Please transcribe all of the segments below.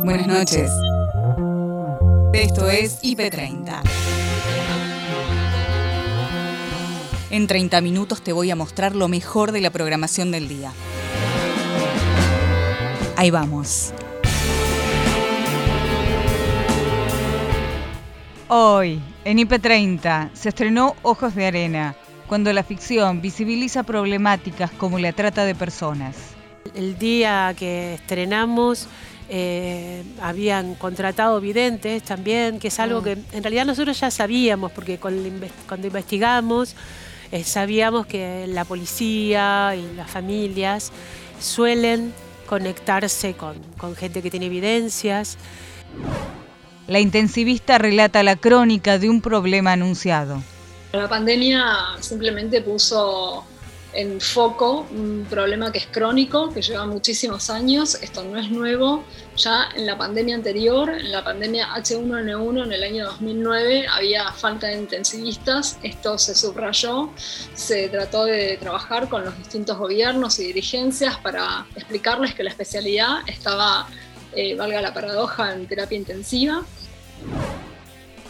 Buenas noches. Esto es IP30. En 30 minutos te voy a mostrar lo mejor de la programación del día. Ahí vamos. Hoy, en IP30, se estrenó Ojos de Arena, cuando la ficción visibiliza problemáticas como la trata de personas. El día que estrenamos eh, habían contratado videntes también, que es algo mm. que en realidad nosotros ya sabíamos, porque cuando investigamos eh, sabíamos que la policía y las familias suelen conectarse con, con gente que tiene evidencias. La intensivista relata la crónica de un problema anunciado. La pandemia simplemente puso en foco un problema que es crónico, que lleva muchísimos años, esto no es nuevo, ya en la pandemia anterior, en la pandemia H1N1 en el año 2009 había falta de intensivistas, esto se subrayó, se trató de trabajar con los distintos gobiernos y dirigencias para explicarles que la especialidad estaba, eh, valga la paradoja, en terapia intensiva.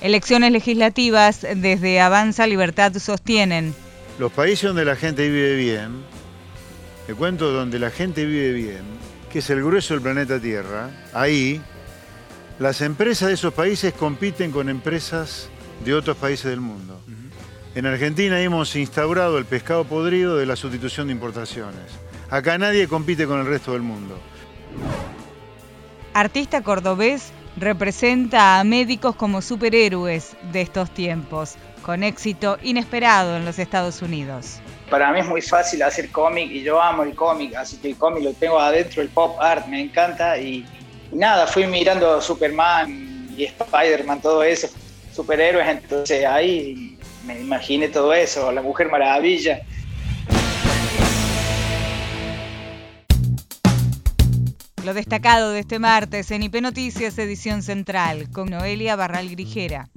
Elecciones legislativas desde Avanza Libertad sostienen los países donde la gente vive bien, te cuento donde la gente vive bien, que es el grueso del planeta Tierra, ahí las empresas de esos países compiten con empresas de otros países del mundo. En Argentina hemos instaurado el pescado podrido de la sustitución de importaciones. Acá nadie compite con el resto del mundo. Artista cordobés representa a médicos como superhéroes de estos tiempos con éxito inesperado en los Estados Unidos. Para mí es muy fácil hacer cómic y yo amo el cómic, así que el cómic lo tengo adentro, el pop art me encanta y, nada, fui mirando Superman y Spider-Man, todo eso, superhéroes, entonces ahí me imaginé todo eso, la Mujer Maravilla. Lo destacado de este martes en IP Noticias, edición central, con Noelia Barral Grijera.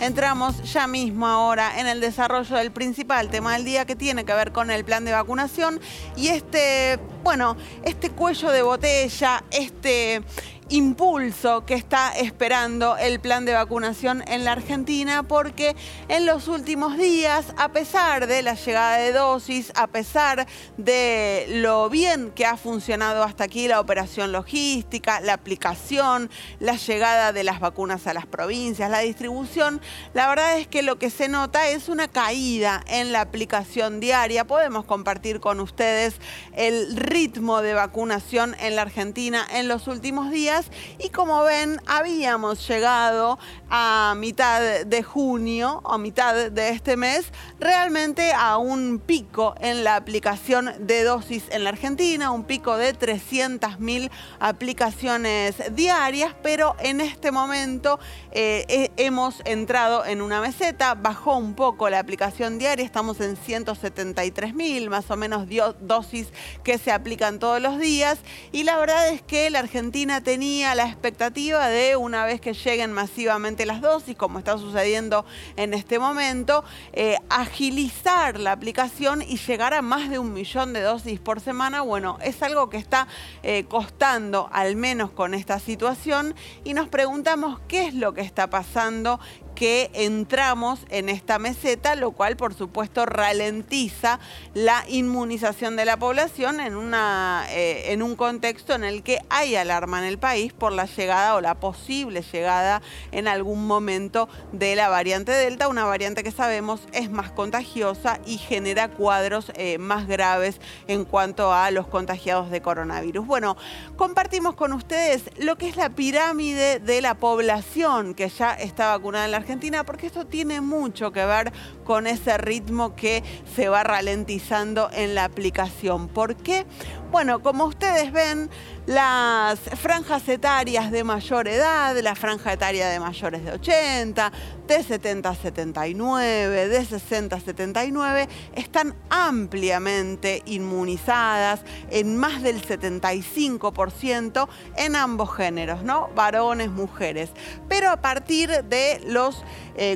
Entramos ya mismo ahora en el desarrollo del principal tema del día que tiene que ver con el plan de vacunación y este, bueno, este cuello de botella, este impulso que está esperando el plan de vacunación en la Argentina porque en los últimos días, a pesar de la llegada de dosis, a pesar de lo bien que ha funcionado hasta aquí la operación logística, la aplicación, la llegada de las vacunas a las provincias, la distribución, la verdad es que lo que se nota es una caída en la aplicación diaria. Podemos compartir con ustedes el ritmo de vacunación en la Argentina en los últimos días y como ven habíamos llegado a mitad de junio o mitad de este mes realmente a un pico en la aplicación de dosis en la Argentina, un pico de 300.000 aplicaciones diarias, pero en este momento eh, hemos entrado en una meseta, bajó un poco la aplicación diaria, estamos en 173.000 más o menos dosis que se aplican todos los días. Y la verdad es que la Argentina tenía la expectativa de una vez que lleguen masivamente las dosis, como está sucediendo en este momento, eh, agilizar la aplicación y llegar a más de un millón de dosis por semana. Bueno, es algo que está eh, costando, al menos con esta situación, y nos preguntamos qué es lo que está pasando que entramos en esta meseta, lo cual por supuesto ralentiza la inmunización de la población en, una, eh, en un contexto en el que hay alarma en el país por la llegada o la posible llegada en algún momento de la variante Delta, una variante que sabemos es más contagiosa y genera cuadros eh, más graves en cuanto a los contagiados de coronavirus. Bueno, compartimos con ustedes lo que es la pirámide de la población que ya está vacunada en la Argentina, porque esto tiene mucho que ver con ese ritmo que se va ralentizando en la aplicación. ¿Por qué? Bueno, como ustedes ven, las franjas etarias de mayor edad, la franja etaria de mayores de 80, de 70 a 79, de 60 a 79, están ampliamente inmunizadas en más del 75% en ambos géneros, ¿no? Varones, mujeres. Pero a partir de los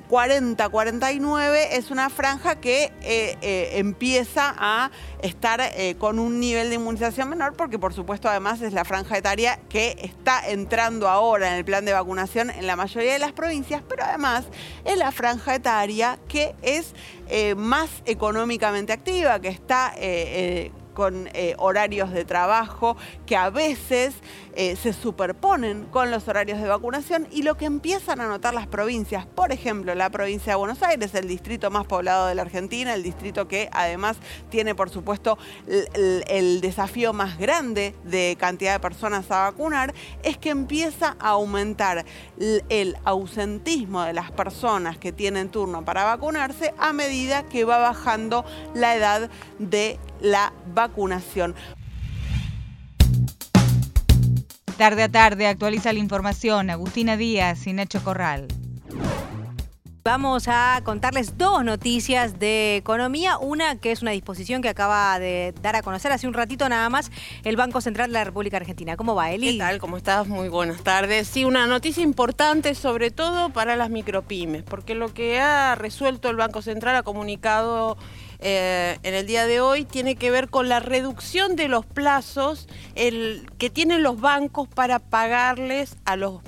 40, eh, 49 es una franja que eh, eh, empieza a estar con un nivel de inmunización menor porque por supuesto además es la la franja etaria que está entrando ahora en el plan de vacunación en la mayoría de las provincias, pero además es la franja etaria que es eh, más económicamente activa, que está eh, con horarios de trabajo que a veces eh, se superponen con los horarios de vacunación y lo que empiezan a notar las provincias, por ejemplo, la provincia de Buenos Aires, el distrito más poblado de la Argentina, el distrito que además tiene, por supuesto, el, desafío más grande de cantidad de personas a vacunar, es que empieza a aumentar el ausentismo de las personas que tienen turno para vacunarse a medida que va bajando la edad de la vacunación. Tarde a tarde actualiza la información Agustina Díaz y Nacho Corral. Vamos a contarles dos noticias de economía. Una que es una disposición que acaba de dar a conocer hace un ratito nada más el Banco Central de la República Argentina. ¿Cómo va, Eli? ¿Qué tal? ¿Cómo estás? Muy buenas tardes. Sí, una noticia importante sobre todo para las micropymes, porque lo que ha resuelto el Banco Central ha comunicado eh, en el día de hoy tiene que ver con la reducción de los plazos que tienen los bancos para pagarles a los,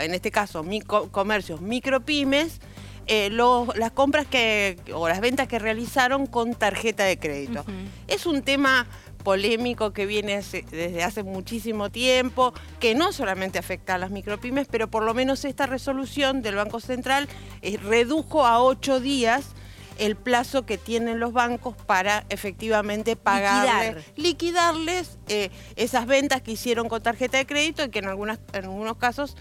en este caso, comercios micropymes, eh, las compras que, o las ventas que realizaron con tarjeta de crédito. Es un tema polémico que viene desde hace muchísimo tiempo, que no solamente afecta a las micropymes, pero por lo menos esta resolución del Banco Central eh, redujo a ocho días el plazo que tienen los bancos para efectivamente pagarles, liquidarles eh, esas ventas que hicieron con tarjeta de crédito y que en, algunas, en algunos casos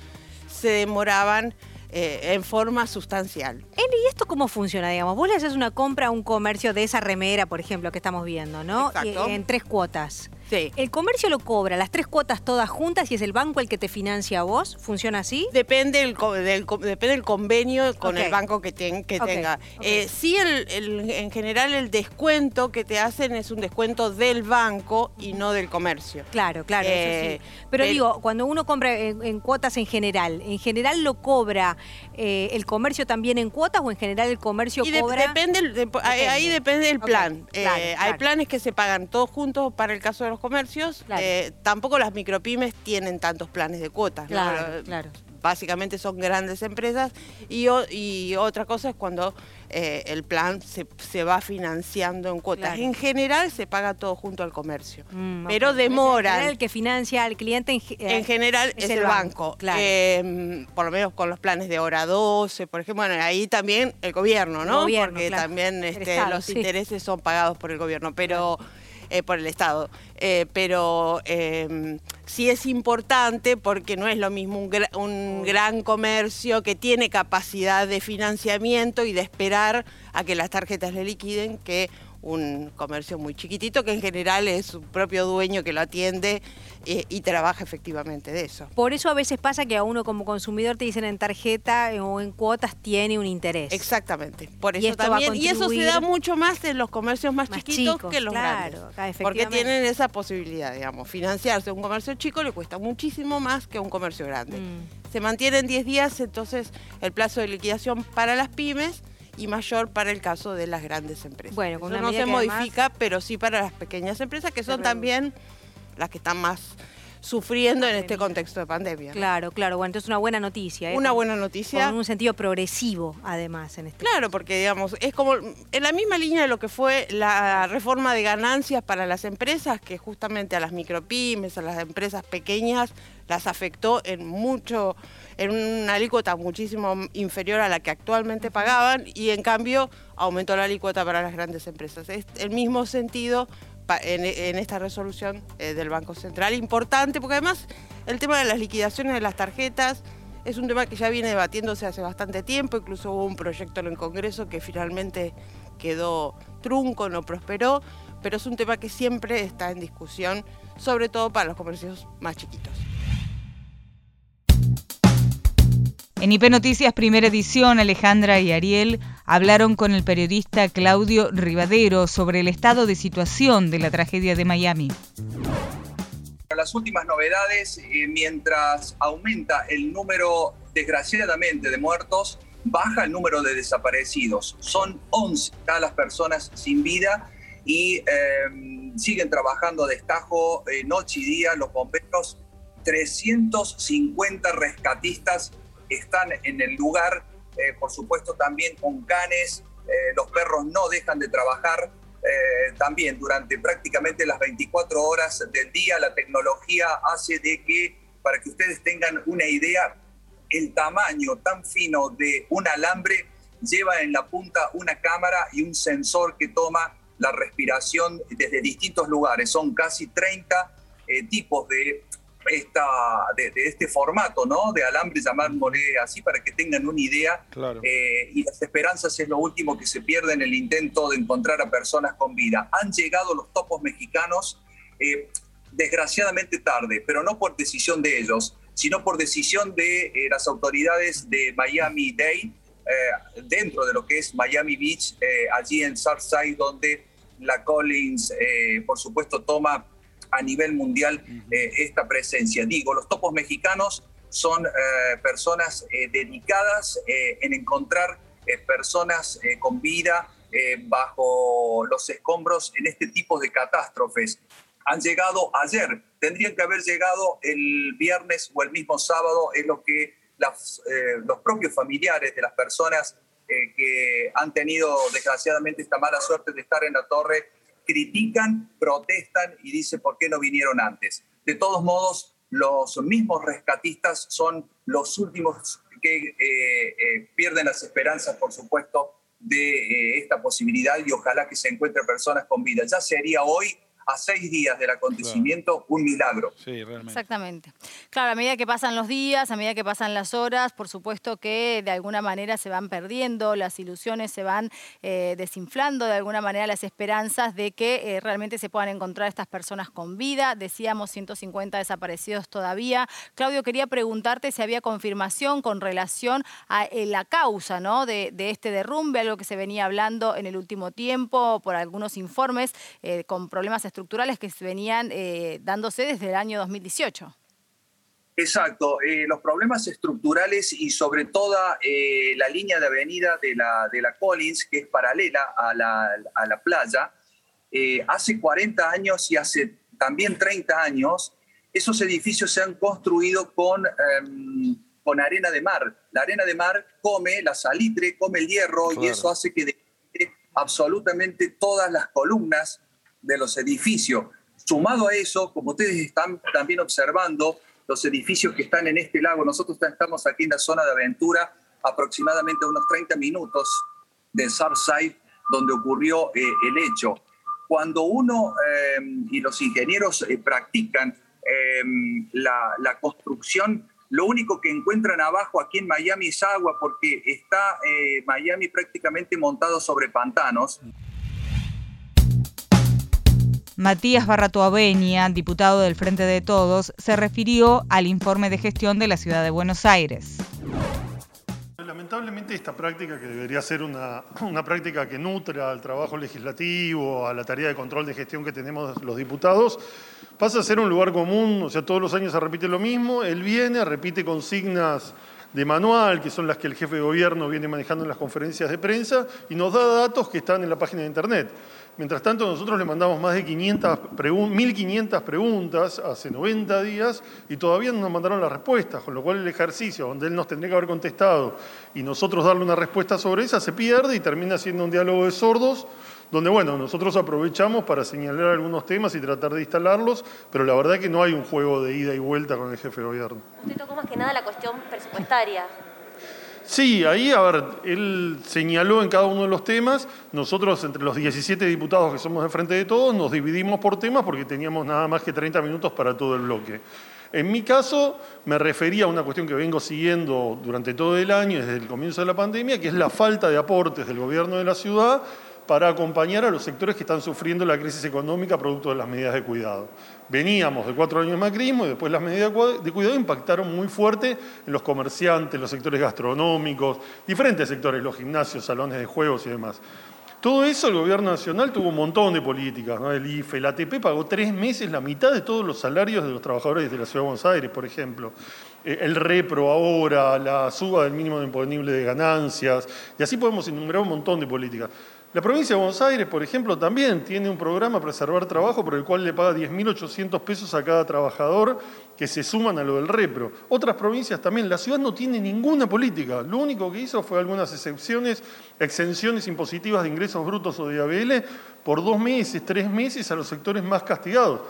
se demoraban eh, en forma sustancial. ¿y esto cómo funciona? Digamos, vos le haces una compra a un comercio de esa remera, por ejemplo, que estamos viendo, ¿no? Exacto. En tres cuotas. Sí. ¿El comercio lo cobra las tres cuotas todas juntas y es el banco el que te financia a vos? ¿Funciona así? Depende el, del, depende el convenio con el banco que, que tenga. Eh, sí, el, en general el descuento que te hacen es un descuento del banco y no del comercio. Claro, claro, eso sí. Eh, pero, digo, cuando uno compra en, cuotas en general, ¿en general lo cobra eh, el comercio también en cuotas o en general el comercio cobra? depende, Ahí, depende del plan. Hay planes que se pagan todos juntos para el caso de los comercios, eh, tampoco las micropymes tienen tantos planes de cuotas. Claro, claro. Básicamente son grandes empresas y, y otra cosa es cuando eh, el plan se, va financiando en cuotas. En general se paga todo junto al comercio, mm, pero demora. El que financia al cliente en, en general es, el, banco, em, por lo menos con los planes de hora 12, por ejemplo, bueno, ahí también el gobierno, ¿no? Porque también este, los intereses son pagados por el gobierno, pero... Eh, por el Estado. Eh, pero em, sí es importante porque no es lo mismo un, un, gran comercio que tiene capacidad de financiamiento y de esperar a que las tarjetas le liquiden que un comercio muy chiquitito que en general es su propio dueño que lo atiende eh, y trabaja efectivamente de eso. Por eso a veces pasa que a uno como consumidor te dicen en tarjeta o en cuotas tiene un interés. Exactamente, por eso y también. Y eso se da mucho más en los comercios más, chiquitos que los grandes. Porque tienen esa posibilidad, digamos. Financiarse un comercio chico le cuesta muchísimo más que un comercio grande. Mm. Se mantiene en 10 días, entonces el plazo de liquidación para las pymes y mayor para el caso de las grandes empresas. Bueno, con no se modifica, pero sí para las pequeñas empresas que son también las que están más sufriendo en este contexto de pandemia. Claro, claro. Bueno, entonces una buena noticia. ¿eh? Una buena noticia. En un sentido progresivo, además, en este Claro, porque, digamos, es como en la misma línea de lo que fue la reforma de ganancias para las empresas, que justamente a las micropymes, a las empresas pequeñas, las afectó en mucho, en una alícuota muchísimo inferior a la que actualmente pagaban, y en cambio aumentó la alícuota para las grandes empresas. Es el mismo sentido en, esta resolución eh, del Banco Central. Importante, porque además el tema de las liquidaciones de las tarjetas es un tema que ya viene debatiéndose hace bastante tiempo, incluso hubo un proyecto en el Congreso que finalmente quedó trunco, no prosperó, pero es un tema que siempre está en discusión, sobre todo para los comercios más chiquitos. En IP Noticias Primera Edición, Alejandra y Ariel hablaron con el periodista Claudio Rivadero sobre el estado de situación de la tragedia de Miami. Las últimas novedades, eh, mientras aumenta el número, desgraciadamente, de muertos, baja el número de desaparecidos. Son 11 las personas sin vida y eh, siguen trabajando a destajo noche y día los bomberos. 350 rescatistas están en el lugar, por supuesto también con canes, los perros no dejan de trabajar. también durante prácticamente las 24 horas del día la tecnología hace de que, para que ustedes tengan una idea, el tamaño tan fino de un alambre lleva en la punta una cámara y un sensor que toma la respiración desde distintos lugares. Son casi 30 eh, tipos de, esta, de, este formato, ¿no? De alambre, llamámosle así, para que tengan una idea. Eh, y las esperanzas es lo último que se pierde en el intento de encontrar a personas con vida. Han llegado los topos mexicanos, eh, desgraciadamente tarde, pero no por decisión de ellos, sino por decisión de las autoridades de Miami-Dade, eh, dentro de lo que es Miami Beach, eh, allí en Southside, donde la Collins, eh, por supuesto, toma a nivel mundial esta presencia. Digo, los topos mexicanos son personas dedicadas en encontrar personas con vida bajo los escombros en este tipo de catástrofes. Han llegado ayer, tendrían que haber llegado el viernes o el mismo sábado, es lo que eh, los propios familiares de las personas eh, que han tenido desgraciadamente esta mala suerte de estar en la torre critican, protestan y dicen por qué no vinieron antes. De todos modos, los mismos rescatistas son los últimos que eh, pierden las esperanzas, por supuesto, de esta posibilidad y ojalá que se encuentren personas con vida. Ya sería hoy a seis días del acontecimiento un milagro. Sí, realmente. Exactamente. Claro, a medida que pasan los días, a medida que pasan las horas, por supuesto que de alguna manera se van perdiendo, las ilusiones se van eh, desinflando, de alguna manera las esperanzas de que eh, realmente se puedan encontrar estas personas con vida. Decíamos 150 desaparecidos todavía. Claudio, quería preguntarte si había confirmación con relación a eh, la causa ¿no? de, de, este derrumbe, algo que se venía hablando en el último tiempo por algunos informes con problemas estructurales estructurales que venían eh, dándose desde el año 2018. Exacto, eh, los problemas estructurales y sobre todo eh, la línea de avenida de la, de la Collins, que es paralela a la, a la playa, hace 40 años y hace también 30 años, esos edificios se han construido con, em, con arena de mar. La arena de mar come la salitre, come el hierro y eso hace que absolutamente todas las columnas de los edificios. Sumado a eso, como ustedes están también observando, los edificios que están en este lago, nosotros estamos aquí en la zona de aventura, aproximadamente unos 30 minutos de Southside, donde ocurrió eh, el hecho. Cuando uno eh, y los ingenieros eh, practican la, la, construcción, lo único que encuentran abajo aquí en Miami es agua, porque está Miami prácticamente montado sobre pantanos. Matías Barratuabeña, diputado del Frente de Todos, se refirió al informe de gestión de la Ciudad de Buenos Aires. Lamentablemente esta práctica, que debería ser una, práctica que nutra al trabajo legislativo, a la tarea de control de gestión que tenemos los diputados, pasa a ser un lugar común, o sea, todos los años se repite lo mismo, él viene, repite consignas de manual, que son las que el jefe de gobierno viene manejando en las conferencias de prensa, y nos da datos que están en la página de Internet. Mientras tanto, nosotros le mandamos más de 500 1.500 preguntas hace 90 días y todavía no nos mandaron las respuestas, con lo cual el ejercicio donde él nos tendría que haber contestado y nosotros darle una respuesta sobre esa se pierde y termina siendo un diálogo de sordos donde, bueno, nosotros aprovechamos para señalar algunos temas y tratar de instalarlos, pero la verdad que no hay un juego de ida y vuelta con el jefe de gobierno. Usted tocó más que nada la cuestión presupuestaria. Sí, ahí, a ver, él señaló en cada uno de los temas, nosotros entre los 17 diputados que somos de frente de todos, nos dividimos por temas porque teníamos nada más que 30 minutos para todo el bloque. En mi caso, me refería a una cuestión que vengo siguiendo durante todo el año, desde el comienzo de la pandemia, que es la falta de aportes del gobierno de la ciudad para acompañar a los sectores que están sufriendo la crisis económica producto de las medidas de cuidado. Veníamos de cuatro años de macrismo y después las medidas de cuidado impactaron muy fuerte en los comerciantes, los sectores gastronómicos, diferentes sectores, los gimnasios, salones de juegos y demás. Todo eso el gobierno nacional tuvo un montón de políticas, el IFE, el ATP pagó tres meses la mitad de todos los salarios de los trabajadores de la Ciudad de Buenos Aires, por ejemplo. Eh, el repro ahora, la suba del mínimo imponible de ganancias, y así podemos enumerar un montón de políticas. La provincia de Buenos Aires, por ejemplo, también tiene un programa Preservar Trabajo por el cual le paga 10.800 pesos a cada trabajador que se suman a lo del repro. Otras provincias también. La ciudad no tiene ninguna política. Lo único que hizo fue algunas excepciones, exenciones impositivas de ingresos brutos o de ABL por dos meses, tres meses a los sectores más castigados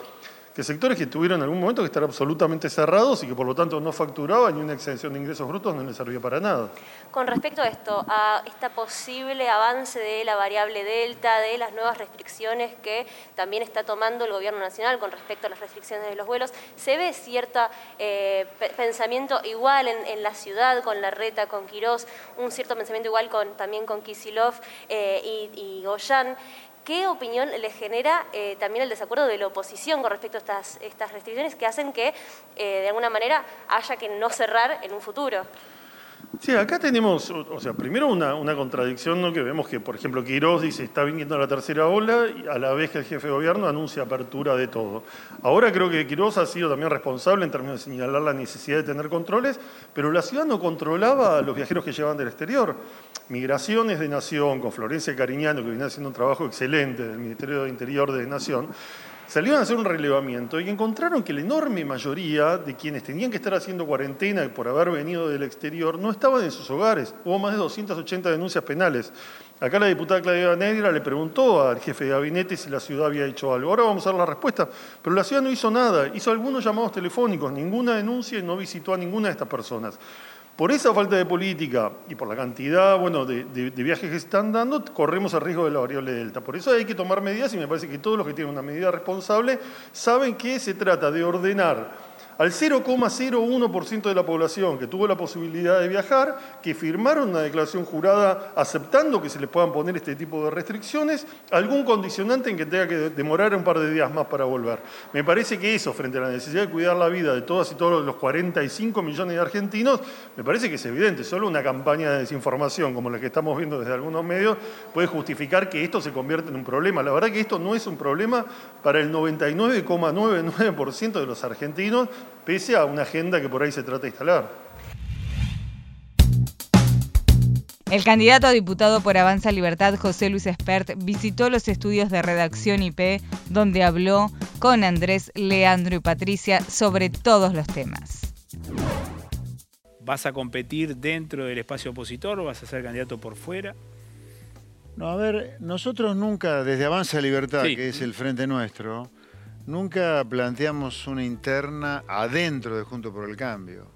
que sectores que tuvieron en algún momento que estar absolutamente cerrados y que por lo tanto no facturaban ni una exención de ingresos brutos no les servía para nada. Con respecto a esto, a este posible avance de la variable delta, de las nuevas restricciones que también está tomando el gobierno nacional con respecto a las restricciones de los vuelos, ¿se ve cierto eh, pensamiento igual en, la ciudad con la reta, con Quirós, un cierto pensamiento igual con, también con Kisilov eh, y, y? ¿Qué opinión le genera eh, también el desacuerdo de la oposición con respecto a estas, restricciones que hacen que eh, de alguna manera haya que no cerrar en un futuro? Sí, acá tenemos, o sea, primero una, contradicción, ¿no? que vemos que, por ejemplo, Quirós dice está viniendo la tercera ola y a la vez que el jefe de gobierno anuncia apertura de todo. Ahora creo que Quirós ha sido también responsable en términos de señalar la necesidad de tener controles, pero la ciudad no controlaba a los viajeros que llegaban del exterior. Migraciones de Nación, con Florencia Cariñano, que viene haciendo un trabajo excelente del Ministerio de Interior de Nación, salieron a hacer un relevamiento y encontraron que la enorme mayoría de quienes tenían que estar haciendo cuarentena por haber venido del exterior no estaban en sus hogares. Hubo más de 280 denuncias penales. Acá la diputada Claudia Negra le preguntó al jefe de gabinete si la ciudad había hecho algo. Ahora vamos a dar la respuesta. Pero la ciudad no hizo nada. Hizo algunos llamados telefónicos, ninguna denuncia y no visitó a ninguna de estas personas. Por esa falta de política y por la cantidad bueno, de, viajes que se están dando, corremos el riesgo de la variable delta. Por eso hay que tomar medidas y me parece que todos los que tienen una medida responsable saben que se trata de ordenar al 0,01% de la población que tuvo la posibilidad de viajar, que firmaron una declaración jurada aceptando que se le puedan poner este tipo de restricciones, algún condicionante en que tenga que demorar un par de días más para volver. Me parece que eso, frente a la necesidad de cuidar la vida de todas y todos los 45 millones de argentinos, me parece que es evidente. Solo una campaña de desinformación como la que estamos viendo desde algunos medios puede justificar que esto se convierta en un problema. La verdad que esto no es un problema para el 99,99% de los argentinos pese a una agenda que por ahí se trata de instalar. El candidato a diputado por Avanza Libertad, José Luis Espert, visitó los estudios de redacción IP, donde habló con Andrés, Leandro y Patricia sobre todos los temas. ¿Vas a competir dentro del espacio opositor o vas a ser candidato por fuera? No, a ver, nosotros nunca, desde Avanza Libertad, que es el frente nuestro, Nunca planteamos una interna adentro de Junto por el Cambio,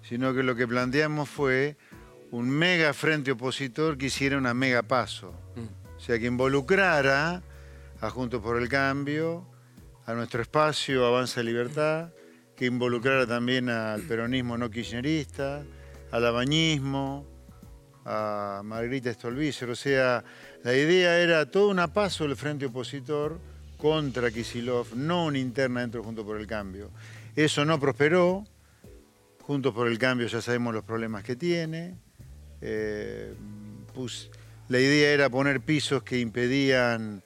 sino que lo que planteamos fue un mega frente opositor que hiciera una mega paso. Mm. O sea, que involucrara a Junto por el Cambio, a nuestro espacio Avanza Libertad, que involucrara también al peronismo no kirchnerista, al abañismo, a Margarita Stolbizer. O sea, la idea era todo una paso del frente opositor contra Kisilov, no una interna dentro Juntos por el Cambio. Eso no prosperó. Juntos por el Cambio ya sabemos los problemas que tiene. Eh, la idea era poner pisos que impedían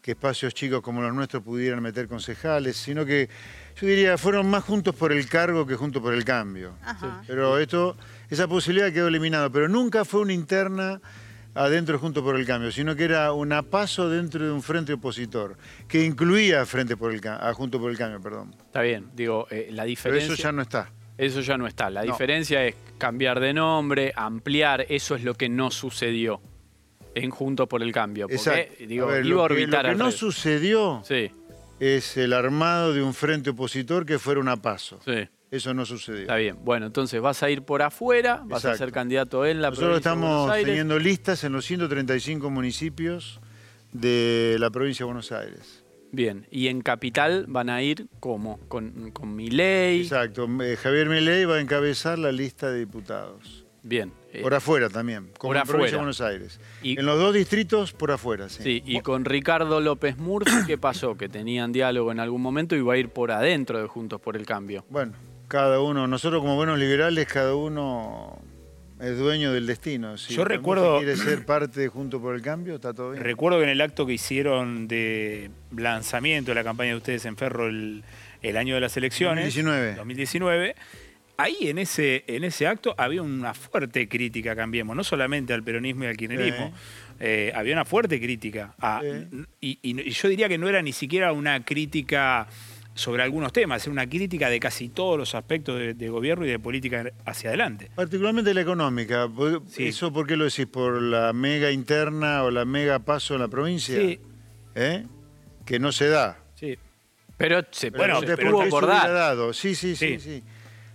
que espacios chicos como los nuestros pudieran meter concejales, sino que yo diría, fueron más juntos por el cargo que juntos por el cambio. Pero esto, esa posibilidad quedó eliminada, pero nunca fue una interna adentro Junto por el Cambio, sino que era un paso dentro de un frente opositor, que incluía frente por el, a Junto por el Cambio. Perdón. Está bien, digo, eh, la diferencia... Pero eso ya no está. Eso ya no está. La diferencia es cambiar de nombre, ampliar, eso es lo que no sucedió en Junto por el Cambio. Porque, digo, iba a orbitar lo que, no sucedió sí. es el armado de un frente opositor que fuera un paso. Sí. Eso no sucedió. Está bien. Bueno, entonces vas a ir por afuera, vas a ser candidato en la Nosotros provincia estamos de Buenos Aires. teniendo listas en los 135 municipios de la provincia de Buenos Aires. Bien, y en Capital van a ir como con, con Milei. Exacto, eh, Javier Milei va a encabezar la lista de diputados. Bien. Eh, por afuera también, como por en la provincia de Buenos Aires. Y, en los dos distritos, por afuera, sí. Sí, y con Ricardo López Murphy, ¿qué pasó? Que tenían diálogo en algún momento y va a ir por adentro de Juntos por el Cambio. Bueno, cada uno, nosotros como buenos liberales, cada uno es dueño del destino. Si Yo recuerdo. quiere ser parte Junto por el Cambio, está todo bien. Recuerdo que en el acto que hicieron de lanzamiento de la campaña de ustedes en Ferro el, año de las elecciones. 2019. 2019. Ahí en ese, en ese acto había una fuerte crítica, cambiemos, no solamente al peronismo y al kirchnerismo, eh, había una fuerte crítica. y, yo diría que no era ni siquiera una crítica sobre algunos temas, era una crítica de casi todos los aspectos de, gobierno y de política hacia adelante. Particularmente la económica. ¿Eso por qué lo decís? ¿Por la mega interna o la mega paso en la provincia? Sí. ¿Eh? Que no se da. Sí. Pero se, bueno, se Dado. Sí, sí, sí, sí,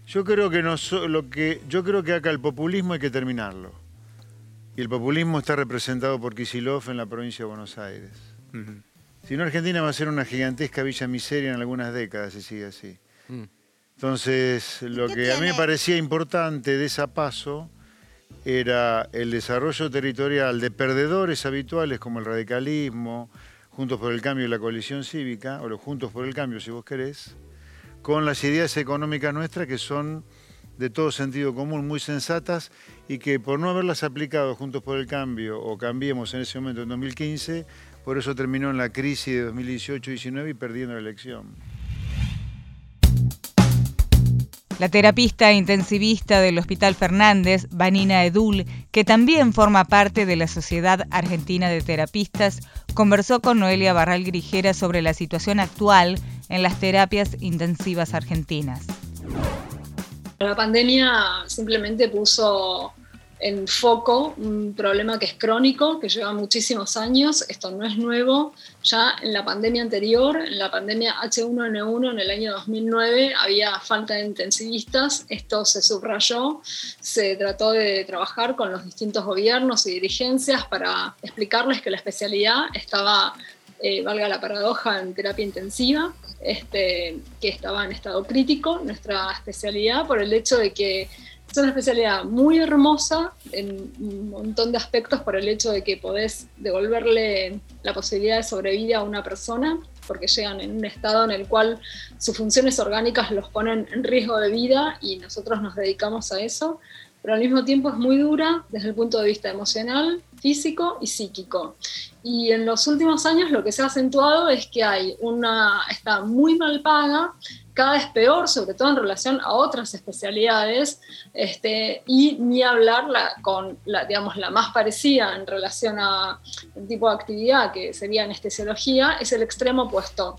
Yo creo que no lo que yo creo que acá el populismo hay que terminarlo. Y el populismo está representado por Kisilov en la provincia de Buenos Aires. Si no, Argentina va a ser una gigantesca villa miseria en algunas décadas si sigue así. Mm. Entonces, lo que a mí me parecía importante de esa paso era el desarrollo territorial de perdedores habituales como el radicalismo, Juntos por el Cambio y la coalición cívica, o los Juntos por el Cambio si vos querés, con las ideas económicas nuestras que son de todo sentido común, muy sensatas y que por no haberlas aplicado Juntos por el Cambio o Cambiemos en ese momento en 2015, por eso terminó en la crisis de 2018-19 y perdiendo la elección. La terapista intensivista del Hospital Fernández, Vanina Edul, que también forma parte de la Sociedad Argentina de Terapistas, conversó con Noelia Barral Grijera sobre la situación actual en las terapias intensivas argentinas. La pandemia simplemente puso en foco un problema que es crónico, que lleva muchísimos años, esto no es nuevo, ya en la pandemia anterior, en la pandemia H1N1 en el año 2009 había falta de intensivistas, esto se subrayó, se trató de trabajar con los distintos gobiernos y dirigencias para explicarles que la especialidad estaba, eh, valga la paradoja, en terapia intensiva, este, que estaba en estado crítico, nuestra especialidad, por el hecho de que es una especialidad muy hermosa en un montón de aspectos por el hecho de que podés devolverle la posibilidad de sobrevivir a una persona, porque llegan en un estado en el cual sus funciones orgánicas los ponen en riesgo de vida y nosotros nos dedicamos a eso, pero al mismo tiempo es muy dura desde el punto de vista emocional, físico y psíquico. Y en los últimos años lo que se ha acentuado es que hay una, está muy mal paga, cada vez peor, sobre todo en relación a otras especialidades, este, y ni hablar con la, digamos, la más parecida en relación a tipo de actividad que sería anestesiología, es el extremo opuesto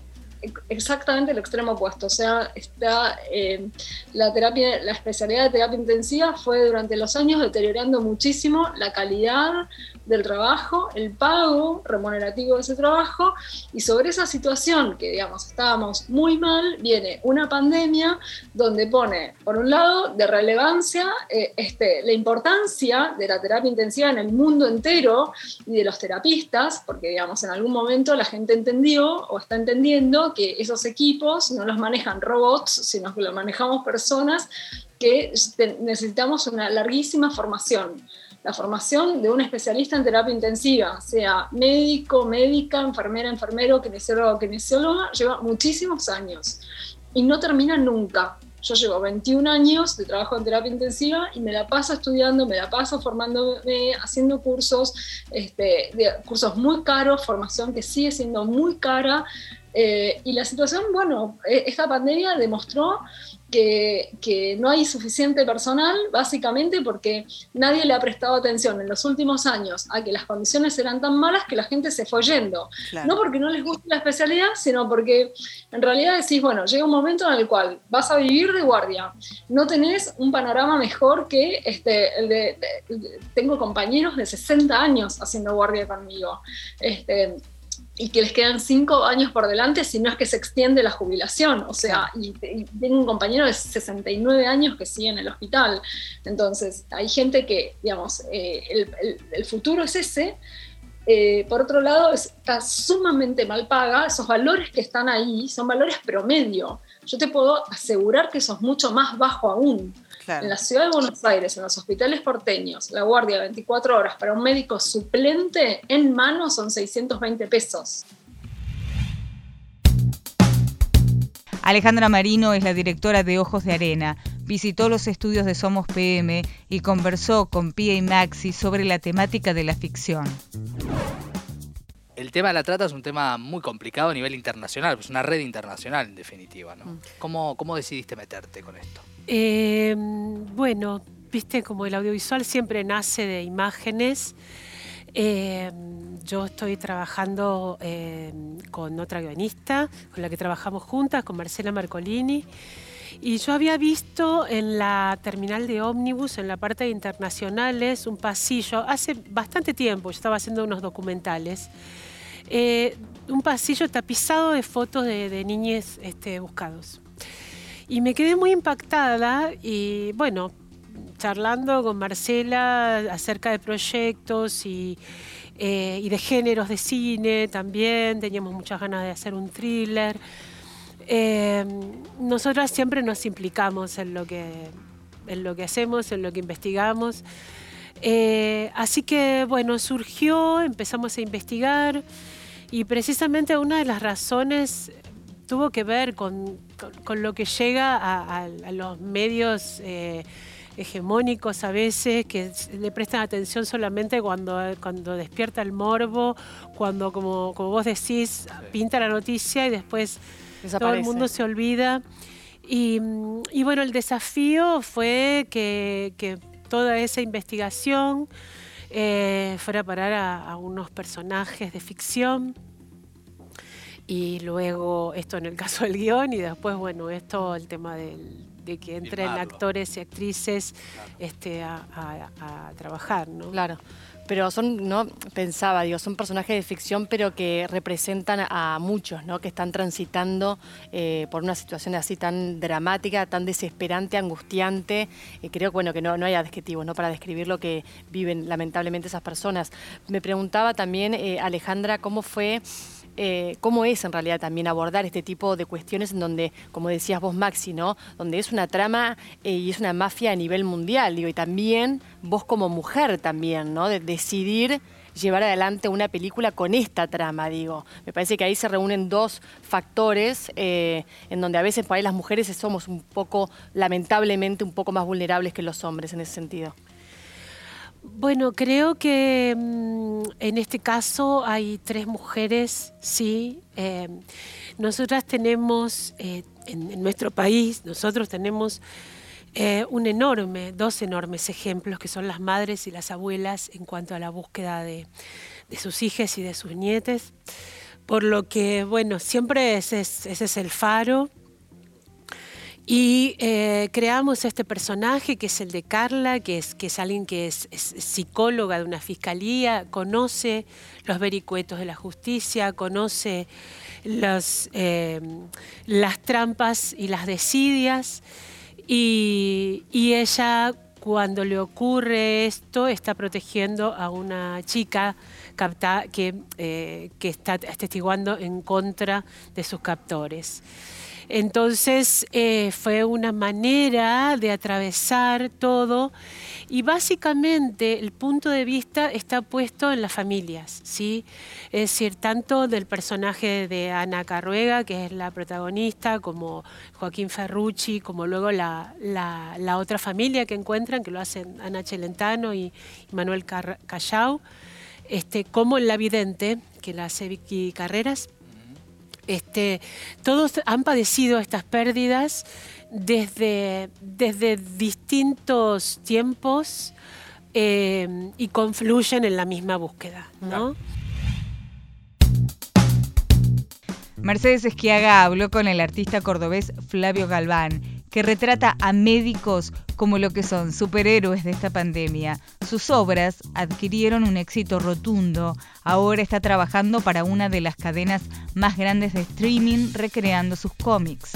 exactamente el extremo opuesto. O sea, está, eh, la, terapia, la especialidad de terapia intensiva fue durante los años deteriorando muchísimo la calidad del trabajo, el pago remunerativo de ese trabajo, y sobre esa situación que, digamos, estábamos muy mal, viene una pandemia donde pone, por un lado, de relevancia eh, este, la importancia de la terapia intensiva en el mundo entero y de los terapistas, porque, digamos, en algún momento la gente entendió o está entendiendo que esos equipos no los manejan robots, sino que los manejamos personas que necesitamos una larguísima formación la formación de un especialista en terapia intensiva, sea médico, médica, enfermera, enfermero, kinesiólogo, kinesióloga, lleva muchísimos años y no termina nunca. Yo llevo 21 años de trabajo en terapia intensiva y me la paso estudiando, me la paso formándome, haciendo cursos, este, de, cursos muy caros, formación que sigue siendo muy cara. Eh, y la situación, bueno, e, esta pandemia demostró que, no hay suficiente personal, básicamente porque nadie le ha prestado atención en los últimos años a que las condiciones eran tan malas que la gente se fue yendo. No porque no les guste la especialidad, sino porque en realidad decís, bueno, llega un momento en el cual vas a vivir de guardia, no tenés un panorama mejor que este, el de, tengo compañeros de 60 años haciendo guardia conmigo. Este, y que les quedan cinco años por delante si no es que se extiende la jubilación. O sea, y, tengo un compañero de 69 años que sigue en el hospital. Entonces, hay gente que, digamos, eh, el, futuro es ese. Eh, por otro lado, está sumamente mal paga. Esos valores que están ahí son valores promedio. Yo te puedo asegurar que eso es mucho más bajo aún. En la ciudad de Buenos Aires, en los hospitales porteños, la guardia 24 horas para un médico suplente en mano son 620 pesos. Alejandra Marino es la directora de Ojos de Arena. Visitó los estudios de Somos PM y conversó con Pia y Maxi sobre la temática de la ficción. El tema de la trata es un tema muy complicado a nivel internacional, es una red internacional en definitiva. ¿no? Mm. ¿Cómo decidiste meterte con esto? Eh, bueno, viste, como el audiovisual siempre nace de imágenes. Eh, yo estoy trabajando eh, con otra guionista, con la que trabajamos juntas, con Marcela Marcolini. Y yo había visto en la terminal de ómnibus, en la parte de internacionales, un pasillo, hace bastante tiempo, yo estaba haciendo unos documentales, un pasillo tapizado de fotos de, de niñes este, buscados. Y me quedé muy impactada y bueno, charlando con Marcela acerca de proyectos y, eh, y de géneros de cine también, teníamos muchas ganas de hacer un thriller. Eh, nosotras siempre nos implicamos en lo que, en lo que hacemos, en lo que investigamos. Eh, así que bueno, surgió, empezamos a investigar y precisamente una de las razones tuvo que ver con, con, con lo que llega a, a, a los medios eh, hegemónicos a veces, que le prestan atención solamente cuando, cuando despierta el morbo, cuando, como, como vos decís, pinta la noticia y después todo el mundo se olvida. Y, y bueno, el desafío fue que, que toda esa investigación eh, fuera a parar a, a unos personajes de ficción y luego esto en el caso del guion y después, bueno, esto el tema del, de que entren actores y actrices este, a, a, a, trabajar, ¿no? Claro. Pero son, no pensaba, digo, son personajes de ficción, pero que representan a muchos, ¿no? Que están transitando eh, por una situación así tan dramática, tan desesperante, angustiante. Eh, creo bueno, que no, no hay adjetivos, ¿no? Para describir lo que viven lamentablemente esas personas. Me preguntaba también, eh, Alejandra, cómo fue eh, cómo es en realidad también abordar este tipo de cuestiones en donde, como decías vos, Maxi, ¿no? Donde es una trama eh, y es una mafia a nivel mundial, digo, y también vos como mujer también, ¿no? De decidir llevar adelante una película con esta trama, digo. Me parece que ahí se reúnen dos factores eh, en donde a veces por ahí las mujeres somos un poco, lamentablemente, un poco más vulnerables que los hombres en ese sentido. Bueno, creo que mmm, en este caso hay tres mujeres, sí. Eh, nosotras tenemos, eh, en, nuestro país, nosotros tenemos eh, un enorme, dos enormes ejemplos que son las madres y las abuelas en cuanto a la búsqueda de, de sus hijas y de sus nietes. Por lo que, bueno, siempre ese es, ese es el faro y eh, creamos este personaje que es el de Carla, que es, que es alguien que es, psicóloga de una fiscalía, conoce los vericuetos de la justicia, conoce eh, las trampas y las desidias. Y, y, ella, cuando le ocurre esto, está protegiendo a una chica capta, que, eh, que está atestiguando en contra de sus captores. Entonces eh, fue una manera de atravesar todo y básicamente el punto de vista está puesto en las familias, ¿sí? Es decir, tanto del personaje de Ana Carruega, que es la protagonista, como Joaquín Ferrucci, como luego la, la, otra familia que encuentran, que lo hacen Ana Chelentano y, y Manuel Callao, este, como La Vidente, que la hace Vicky Carreras. Este, todos han padecido estas pérdidas desde, desde distintos tiempos eh, y confluyen en la misma búsqueda. ¿no? Mercedes Esquiaga habló con el artista cordobés Flavio Galván, que retrata a médicos como lo que son superhéroes de esta pandemia. Sus obras adquirieron un éxito rotundo. Ahora está trabajando para una de las cadenas más grandes de streaming recreando sus cómics.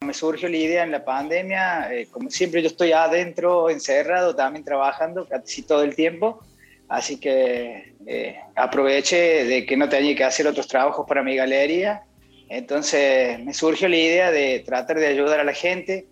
Me surgió la idea en la pandemia, eh, como siempre yo estoy adentro, encerrado, también trabajando casi todo el tiempo, así que eh, aproveché de que no tenía que hacer otros trabajos para mi galería entonces me surgió la idea de tratar de ayudar a la gente,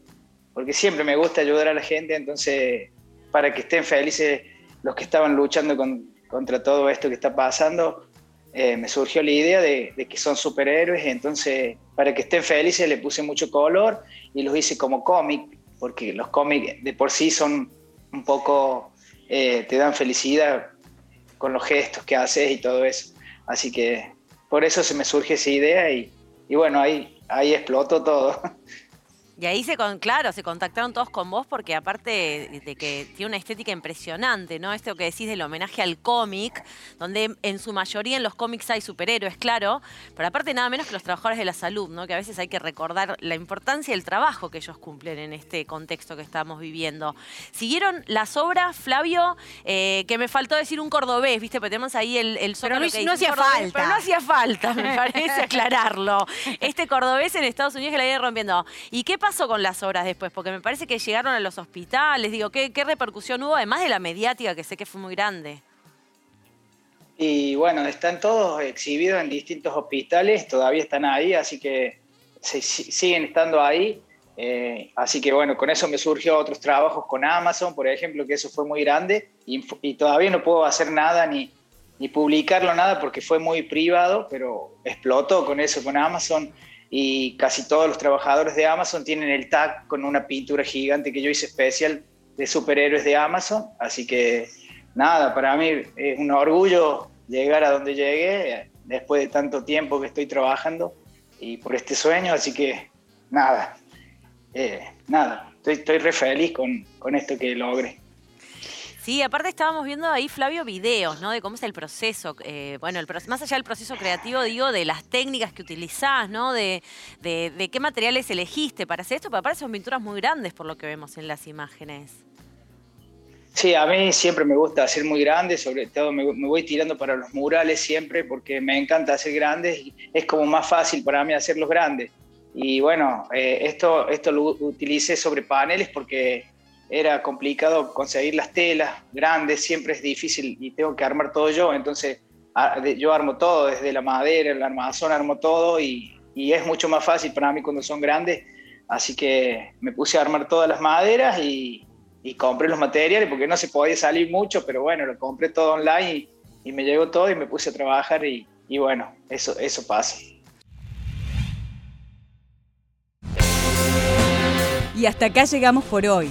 porque siempre me gusta ayudar a la gente, entonces para que estén felices los que estaban luchando con, contra todo esto que está pasando, eh, me surgió la idea de, de, que son superhéroes, entonces para que estén felices le puse mucho color y los hice como cómic, porque los cómics de por sí son un poco, eh, te dan felicidad con los gestos que haces y todo eso. Así que por eso se me surge esa idea y, y bueno, ahí, ahí explotó todo. Y ahí se con, claro, se contactaron todos con vos porque aparte de que tiene una estética impresionante, ¿no? Esto que decís del homenaje al cómic, donde en su mayoría en los cómics hay superhéroes, claro, pero aparte nada menos que los trabajadores de la salud, ¿no? Que a veces hay que recordar la importancia del trabajo que ellos cumplen en este contexto que estamos viviendo. Siguieron las obras, Flavio, eh, que me faltó decir un cordobés, ¿viste? Pero tenemos ahí el, el Pero no, que no hacía cordobés, falta. Pero no hacía falta, me parece aclararlo. Este cordobés en Estados Unidos que la viene rompiendo. ¿Y qué pasó con las obras después? Porque me parece que llegaron a los hospitales, digo, ¿qué, repercusión hubo? Además de la mediática, que sé que fue muy grande. Y bueno, están todos exhibidos en distintos hospitales, todavía están ahí, así que siguen estando ahí. Eh, así que bueno, con eso me surgió otros trabajos con Amazon, por ejemplo, que eso fue muy grande y, y todavía no puedo hacer nada ni, ni publicarlo nada porque fue muy privado, pero explotó con eso, con Amazon y casi todos los trabajadores de Amazon tienen el tag con una pintura gigante que yo hice especial de superhéroes de Amazon, así que nada, para mí es un orgullo llegar a donde llegué después de tanto tiempo que estoy trabajando y por este sueño, así que nada, eh, nada, estoy, estoy re feliz con, con esto que logré. Sí, aparte estábamos viendo ahí, Flavio, videos, ¿no? De cómo es el proceso. eh, bueno, el más allá del proceso creativo, digo, de las técnicas que utilizás, ¿no? De, de- de qué materiales elegiste para hacer esto, porque aparte son pinturas muy grandes por lo que vemos en las imágenes. Sí, a mí siempre me gusta hacer muy grandes, sobre todo me, me voy tirando para los murales siempre porque me encanta hacer grandes y es como más fácil para mí hacerlos grandes. Y bueno, eh, esto, esto lo utilicé sobre paneles porque era complicado conseguir las telas grandes, siempre es difícil y tengo que armar todo yo, entonces yo armo todo, desde la madera, el armazón, armo todo y, y es mucho más fácil para mí cuando son grandes, así que me puse a armar todas las maderas y, y compré los materiales porque no se podía salir mucho, pero bueno, lo compré todo online y, y me llegó todo y me puse a trabajar y, y bueno, eso, eso pasa. Y hasta acá llegamos por hoy.